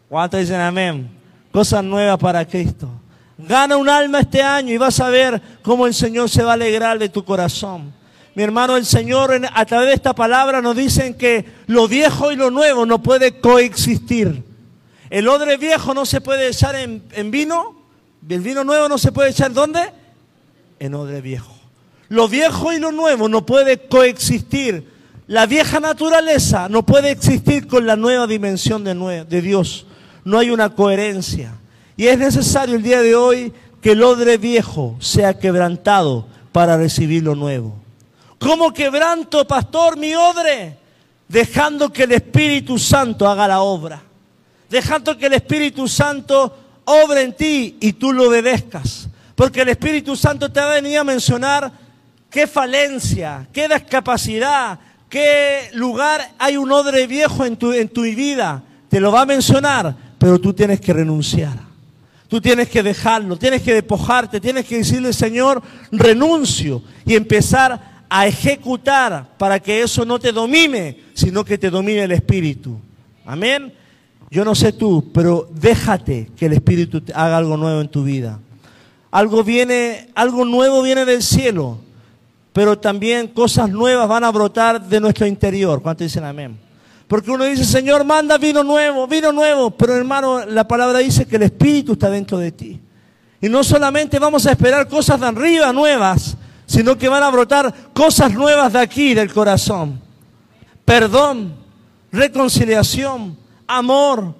¿Cuántos dicen amén? Cosas nuevas para Cristo. Gana un alma este año y vas a ver cómo el Señor se va a alegrar de tu corazón. Mi hermano, el Señor a través de esta palabra nos dicen que lo viejo y lo nuevo no puede coexistir. El odre viejo no se puede echar en, en vino, el vino nuevo no se puede echar ¿dónde? En odre viejo. Lo viejo y lo nuevo no puede coexistir. La vieja naturaleza no puede existir con la nueva dimensión de, de Dios. No hay una coherencia. Y es necesario el día de hoy que el odre viejo sea quebrantado para recibir lo nuevo. ¿Cómo quebranto, pastor, mi odre? Dejando que el Espíritu Santo haga la obra. Dejando que el Espíritu Santo obre en ti y tú lo obedezcas. Porque el Espíritu Santo te va a venir a mencionar qué falencia, qué discapacidad, qué lugar hay un odre viejo en tu, en tu vida. Te lo va a mencionar, pero tú tienes que renunciar. Tú tienes que dejarlo, tienes que despojarte, tienes que decirle, Señor, renuncio y empezar a ejecutar para que eso no te domine, sino que te domine el Espíritu. Amén. Yo no sé tú, pero déjate que el Espíritu haga algo nuevo en tu vida. Algo viene, algo nuevo viene del cielo, pero también cosas nuevas van a brotar de nuestro interior. ¿Cuántos dicen amén? Porque uno dice, Señor, manda vino nuevo, vino nuevo, pero hermano, la palabra dice que el Espíritu está dentro de ti. Y no solamente vamos a esperar cosas de arriba nuevas, sino que van a brotar cosas nuevas de aquí, del corazón. Perdón, reconciliación, amor,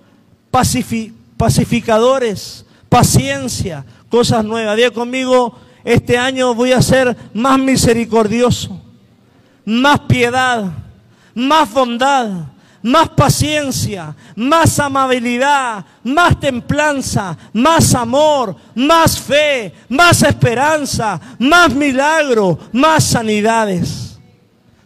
pacificadores, paciencia, cosas nuevas. Diga conmigo, este año voy a ser más misericordioso, más piedad, más bondad, más paciencia, más amabilidad, más templanza, más amor, más fe, más esperanza, más milagro, más sanidades.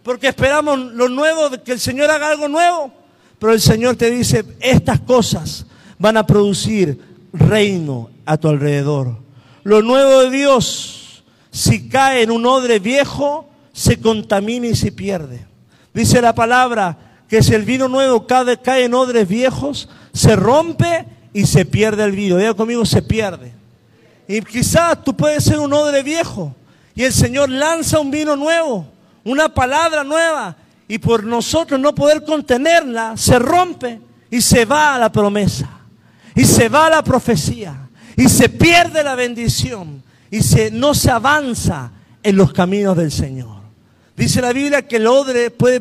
Porque esperamos lo nuevo, que el Señor haga algo nuevo. Pero el Señor te dice, estas cosas van a producir reino a tu alrededor. Lo nuevo de Dios, si cae en un odre viejo, se contamina y se pierde. Dice la palabra que si el vino nuevo cae, cae en odres viejos, se rompe y se pierde el vino. Diga conmigo, se pierde. Y quizás tú puedes ser un odre viejo y el Señor lanza un vino nuevo, una palabra nueva, y por nosotros no poder contenerla, se rompe y se va a la promesa, y se va a la profecía, y se pierde la bendición, y se, no se avanza en los caminos del Señor. Dice la Biblia que el odre puede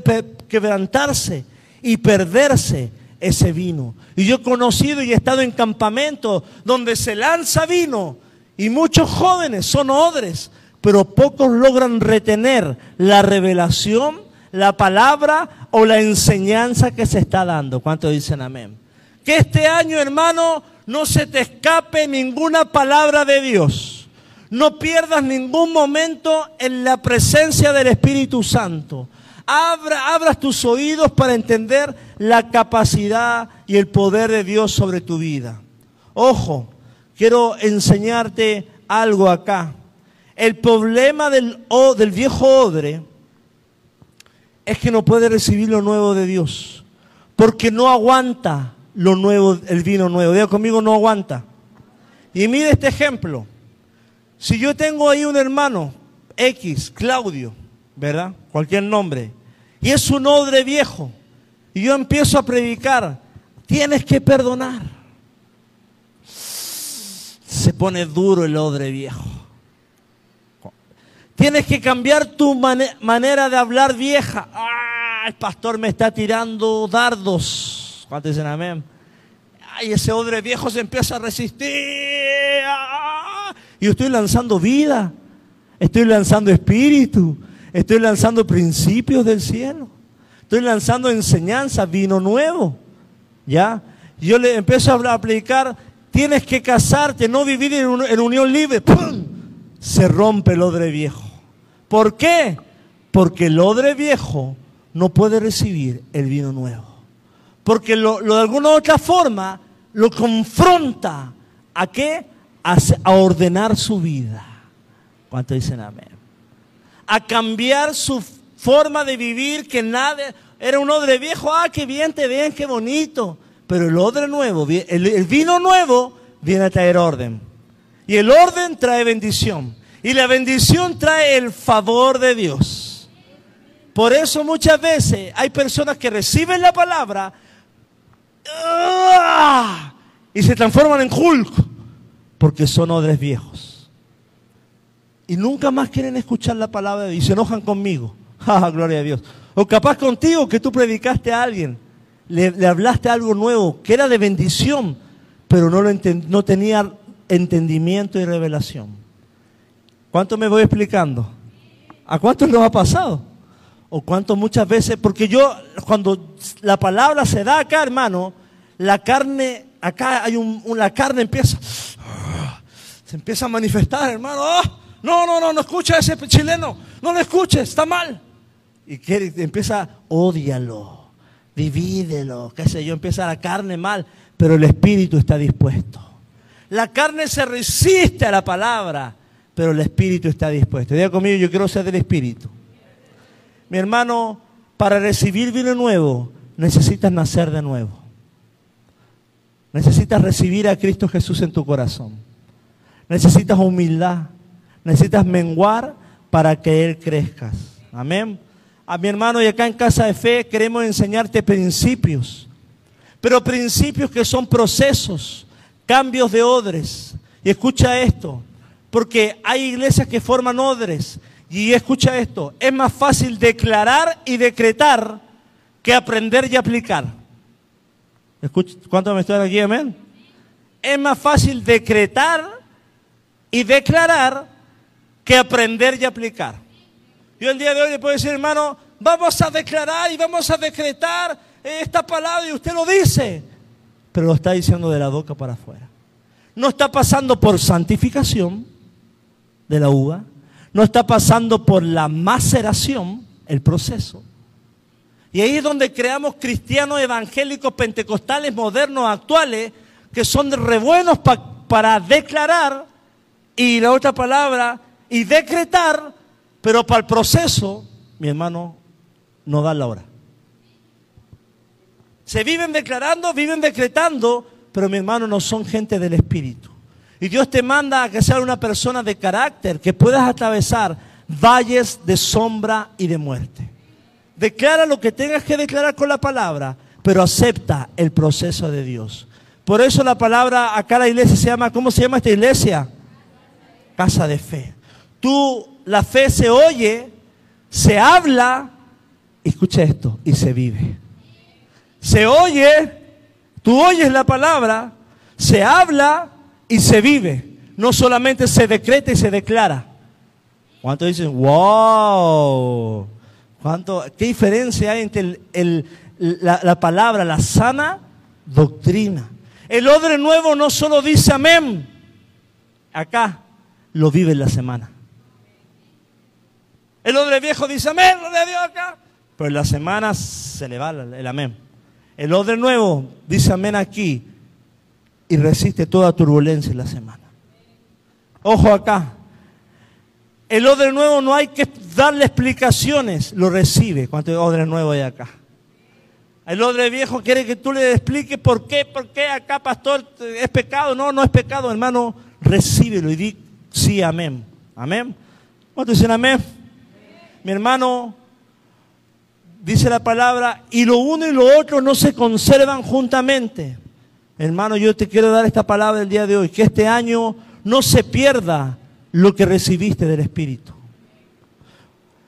quebrantarse y perderse ese vino. Y yo he conocido y he estado en campamentos donde se lanza vino y muchos jóvenes son odres, pero pocos logran retener la revelación la palabra o la enseñanza que se está dando. ¿Cuántos dicen amén? Que este año, hermano, no se te escape ninguna palabra de Dios. No pierdas ningún momento en la presencia del Espíritu Santo. Abra, abras tus oídos para entender la capacidad y el poder de Dios sobre tu vida. Ojo, quiero enseñarte algo acá. El problema del, del viejo odre es que no puede recibir lo nuevo de Dios, porque no aguanta lo nuevo, el vino nuevo. Diga conmigo, no aguanta. Y mire este ejemplo. Si yo tengo ahí un hermano, X, Claudio, ¿verdad? Cualquier nombre, y es un odre viejo, y yo empiezo a predicar, tienes que perdonar. Se pone duro el odre viejo. Tienes que cambiar tu manera de hablar vieja. Ah, el pastor me está tirando dardos. ¿Cuántos dicen amén? Ay, ese odre viejo se empieza a resistir. Ah, y yo estoy lanzando vida. Estoy lanzando espíritu. Estoy lanzando principios del cielo. Estoy lanzando enseñanza, vino nuevo. ¿Ya? Yo le empiezo a, hablar, a predicar, tienes que casarte, no vivir en, unión libre. Se rompe el odre viejo. ¿Por qué? Porque el odre viejo no puede recibir el vino nuevo. Porque lo, de alguna otra forma lo confronta a qué? A, a ordenar su vida. ¿Cuánto dicen amén? A cambiar su forma de vivir que nada era un odre viejo, ah, qué bien te ven, qué bonito. Pero el odre nuevo, el vino nuevo viene a traer orden. Y el orden trae bendición. Y la bendición trae el favor de Dios. Por eso muchas veces hay personas que reciben la palabra ¡ah! y se transforman en Hulk porque son odres viejos. Y nunca más quieren escuchar la palabra y se enojan conmigo. <laughs> ¡Ah, gloria a Dios! O capaz contigo que tú predicaste a alguien, le, hablaste algo nuevo que era de bendición, pero no, lo no tenía entendimiento y revelación. ¿Cuánto me voy explicando? ¿A cuántos nos ha pasado? ¿O cuánto muchas veces? Porque yo, cuando la palabra se da acá, hermano, la carne, acá hay un, la carne empieza, <gasps> se empieza a manifestar, hermano. ¡Ah! No, no, no, no escucha a ese chileno, no lo escuches, está mal. Y quiere, empieza, odialo, divídelo, qué sé yo, empieza la carne mal, pero el espíritu está dispuesto. La carne se resiste a la palabra, pero el espíritu está dispuesto. Diga conmigo, yo quiero ser del espíritu. Mi hermano, para recibir vino nuevo, necesitas nacer de nuevo. Necesitas recibir a Cristo Jesús en tu corazón. Necesitas humildad. Necesitas menguar para que Él crezca. Amén. A mi hermano y acá en Casa de Fe queremos enseñarte principios. Pero principios que son procesos, cambios de odres. Y escucha esto, porque hay iglesias que forman odres. Y escucha esto, es más fácil declarar y decretar que aprender y aplicar. ¿Cuántos me están aquí? Amén. Es más fácil decretar y declarar que aprender y aplicar. Yo el día de hoy le puedo decir, hermano, vamos a declarar y vamos a decretar esta palabra y usted lo dice, pero lo está diciendo de la boca para afuera. No está pasando por santificación de la uva, no está pasando por la maceración, el proceso. Y ahí es donde creamos cristianos evangélicos, pentecostales, modernos, actuales, que son re buenos para declarar y la otra palabra, y decretar, pero para el proceso, mi hermano, no da la hora. Se viven declarando, viven decretando, pero mi hermano no son gente del Espíritu. Y Dios te manda a que seas una persona de carácter, que puedas atravesar valles de sombra y de muerte. Declara lo que tengas que declarar con la palabra, pero acepta el proceso de Dios. Por eso la palabra acá la iglesia se llama, ¿cómo se llama esta iglesia? Casa de fe. Tú, la fe se oye, se habla, escucha esto, y se vive. Se oye, tú oyes la palabra, se habla y se vive. No solamente se decreta y se declara. ¿Cuántos dicen, wow? ¿Cuánto, ¿Qué diferencia hay entre la, la, palabra, la sana doctrina? El odre nuevo no solo dice amén, acá lo vive en la semana. El odre viejo dice amén, lo de Dios acá, pero en la semana se le va el amén. El odre nuevo dice amén aquí y resiste toda turbulencia en la semana. Ojo acá, el odre nuevo no hay que darle explicaciones, lo recibe. ¿Cuánto odre nuevo hay acá? El odre viejo quiere que tú le expliques por qué, por qué acá, pastor, es pecado. No, no es pecado, hermano. Recíbelo y di sí, amén. Amén. ¿Cuántos dicen amén? Mi hermano, dice la palabra, y lo uno y lo otro no se conservan juntamente. Hermano, yo te quiero dar esta palabra el día de hoy, que este año no se pierda lo que recibiste del Espíritu.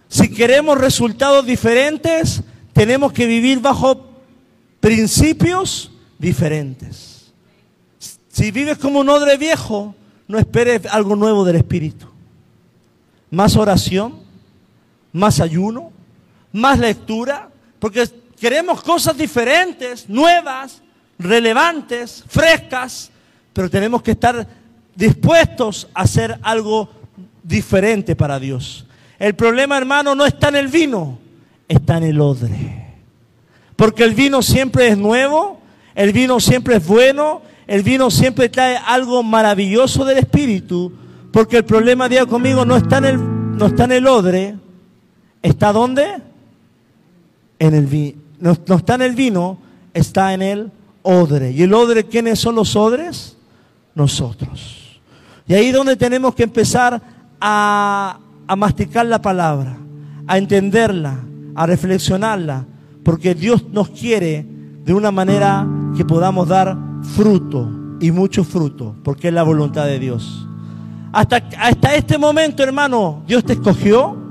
Si queremos resultados diferentes, tenemos que vivir bajo principios diferentes. Si vives como un odre viejo, no esperes algo nuevo del Espíritu. Más oración, más ayuno, más lectura, porque queremos cosas diferentes, nuevas, relevantes, frescas, pero tenemos que estar dispuestos a hacer algo diferente para Dios. El problema, hermano, no está en el vino, está en el odre. Porque el vino siempre es nuevo, el vino siempre es bueno, el vino siempre trae algo maravilloso del Espíritu. Porque el problema, diga conmigo, no está en el, no está en el odre, ¿está dónde? En el vino. No, está en el vino, está en el odre. ¿Y el odre quiénes son los odres? Nosotros. Y ahí es donde tenemos que empezar a, masticar la palabra, a entenderla, a reflexionarla, porque Dios nos quiere de una manera que podamos dar fruto y mucho fruto, porque es la voluntad de Dios. Hasta, hasta este momento, hermano, Dios te escogió,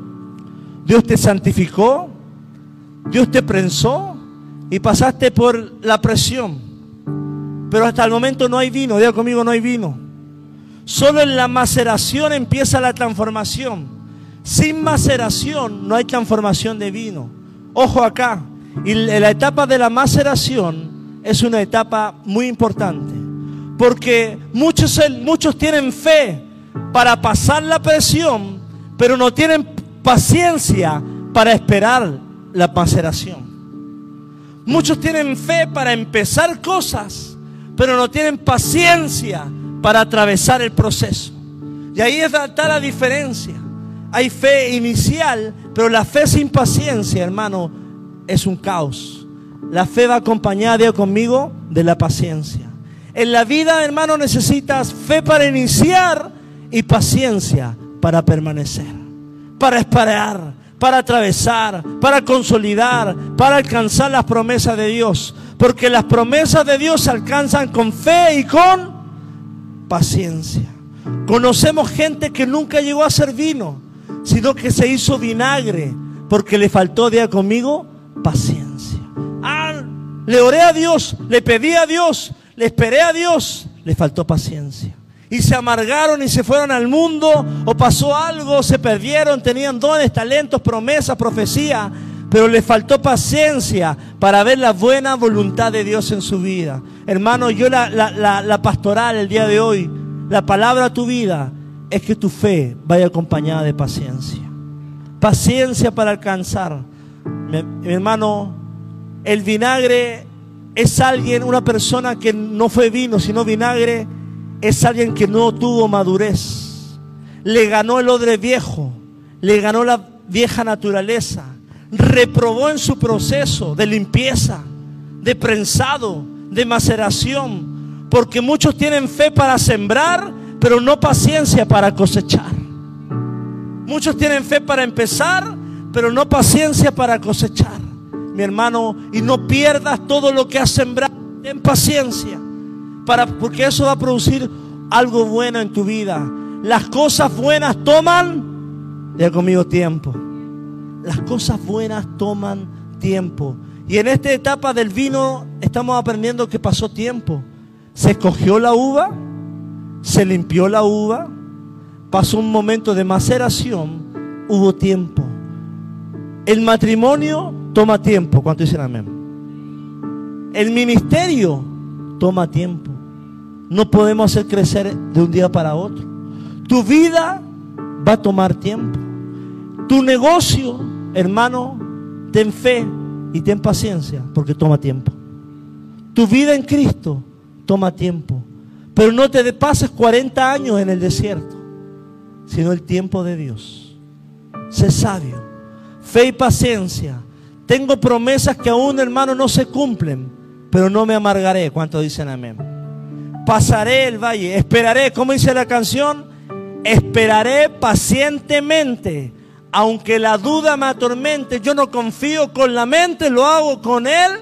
Dios te santificó, Dios te prensó y pasaste por la presión. Pero hasta el momento no hay vino, diga conmigo, no hay vino. Solo en la maceración empieza la transformación. Sin maceración no hay transformación de vino. Ojo acá. Y la etapa de la maceración es una etapa muy importante. Porque muchos, muchos tienen fe para pasar la presión, pero no tienen paciencia para esperar la maceración. Muchos tienen fe para empezar cosas, pero no tienen paciencia para atravesar el proceso. Y ahí está la diferencia. Hay fe inicial, pero la fe sin paciencia, hermano, es un caos. La fe va acompañada, conmigo, de la paciencia. En la vida, hermano, necesitas fe para iniciar y paciencia para permanecer, para esperar, para atravesar, para consolidar, para alcanzar las promesas de Dios. Porque las promesas de Dios se alcanzan con fe y con paciencia. Conocemos gente que nunca llegó a ser vino, sino que se hizo vinagre porque le faltó, día conmigo, paciencia. Ah, le oré a Dios, le pedí a Dios, le esperé a Dios, le faltó paciencia. Y se amargaron y se fueron al mundo, o pasó algo, se perdieron, tenían dones, talentos, promesas, profecía, pero le faltó paciencia para ver la buena voluntad de Dios en su vida. Hermano, yo la, la pastoral el día de hoy, la palabra a tu vida, es que tu fe vaya acompañada de paciencia. Paciencia para alcanzar. mi hermano, el vinagre es alguien, una persona que no fue vino, sino vinagre, es alguien que no tuvo madurez. Le ganó el odre viejo, le ganó la vieja naturaleza, reprobó en su proceso de limpieza, de prensado, de maceración, porque muchos tienen fe para sembrar, pero no paciencia para cosechar. Muchos tienen fe para empezar, pero no paciencia para cosechar mi hermano, y no pierdas todo lo que has sembrado. Ten paciencia, para, porque eso va a producir algo bueno en tu vida. Las cosas buenas toman, ya conmigo, tiempo. Las cosas buenas toman tiempo. Y en esta etapa del vino estamos aprendiendo que pasó tiempo. Se escogió la uva, se limpió la uva, pasó un momento de maceración, hubo tiempo. El matrimonio toma tiempo. ¿Cuánto dicen amén? El ministerio toma tiempo. No podemos hacer crecer de un día para otro. Tu vida va a tomar tiempo. Tu negocio, hermano, ten fe y ten paciencia porque toma tiempo. Tu vida en Cristo toma tiempo. Pero no te pases 40 años en el desierto, sino el tiempo de Dios. Sé sabio. Fe y paciencia tengo promesas que aún, hermano, no se cumplen, pero no me amargaré. ¿Cuántos dicen amén? Pasaré el valle, esperaré, ¿cómo dice la canción? Esperaré pacientemente, aunque la duda me atormente, yo no confío con la mente, lo hago con el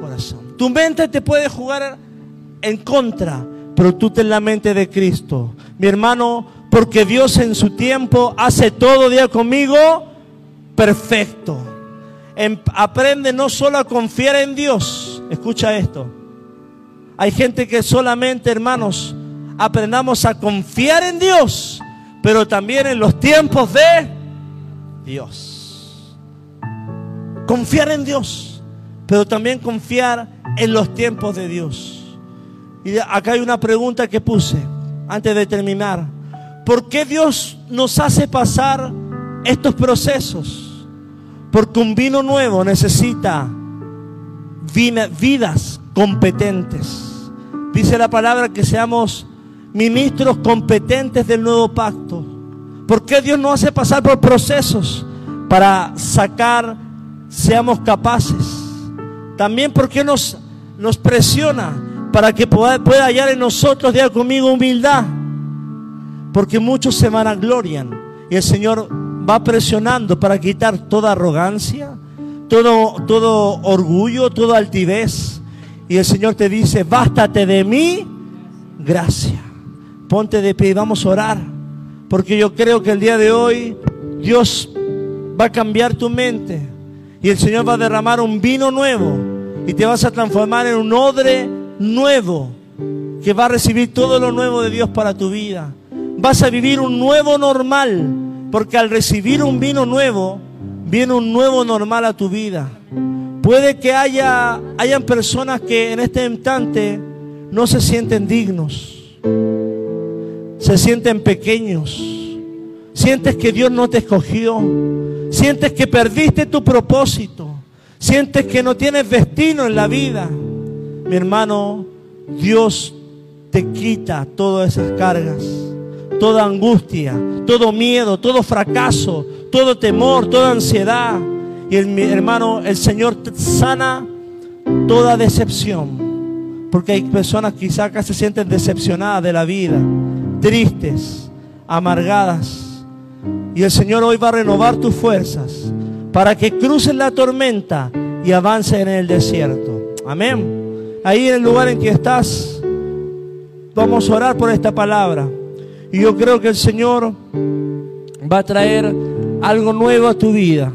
corazón. Tu mente te puede jugar en contra, pero tú ten la mente de Cristo. Mi hermano, porque Dios en su tiempo hace todo día conmigo perfecto. Em, aprende no solo a confiar en Dios. Escucha esto. Hay gente que solamente, hermanos, aprendamos a confiar en Dios, pero también en los tiempos de Dios. Confiar en Dios, pero también confiar en los tiempos de Dios. Y acá hay una pregunta que puse antes de terminar. ¿Por qué Dios nos hace pasar estos procesos? Porque un vino nuevo necesita vidas competentes. Dice la palabra que seamos ministros competentes del nuevo pacto. ¿Por qué Dios nos hace pasar por procesos para sacar, seamos capaces? También porque nos, nos presiona para que pueda, pueda hallar en nosotros, diga conmigo, humildad. Porque muchos se van a glorian y el Señor va presionando para quitar toda arrogancia, todo, todo orgullo, toda altivez. Y el Señor te dice, bástate de mí, gracia. Ponte de pie y vamos a orar. Porque yo creo que el día de hoy Dios va a cambiar tu mente. Y el Señor va a derramar un vino nuevo. Y te vas a transformar en un odre nuevo. Que va a recibir todo lo nuevo de Dios para tu vida. Vas a vivir un nuevo normal porque al recibir un vino nuevo, viene un nuevo normal a tu vida. Puede que haya hayan personas que en este instante no se sienten dignos. Se sienten pequeños. Sientes que Dios no te escogió. Sientes que perdiste tu propósito. Sientes que no tienes destino en la vida. Mi hermano, Dios te quita todas esas cargas, toda angustia, todo miedo, todo fracaso, todo temor, toda ansiedad. Y mi hermano, el Señor sana toda decepción. Porque hay personas quizás que se sienten decepcionadas de la vida, tristes, amargadas. Y el Señor hoy va a renovar tus fuerzas para que cruces la tormenta y avances en el desierto. Amén. Ahí en el lugar en que estás, vamos a orar por esta palabra. Y yo creo que el Señor va a traer algo nuevo a tu vida.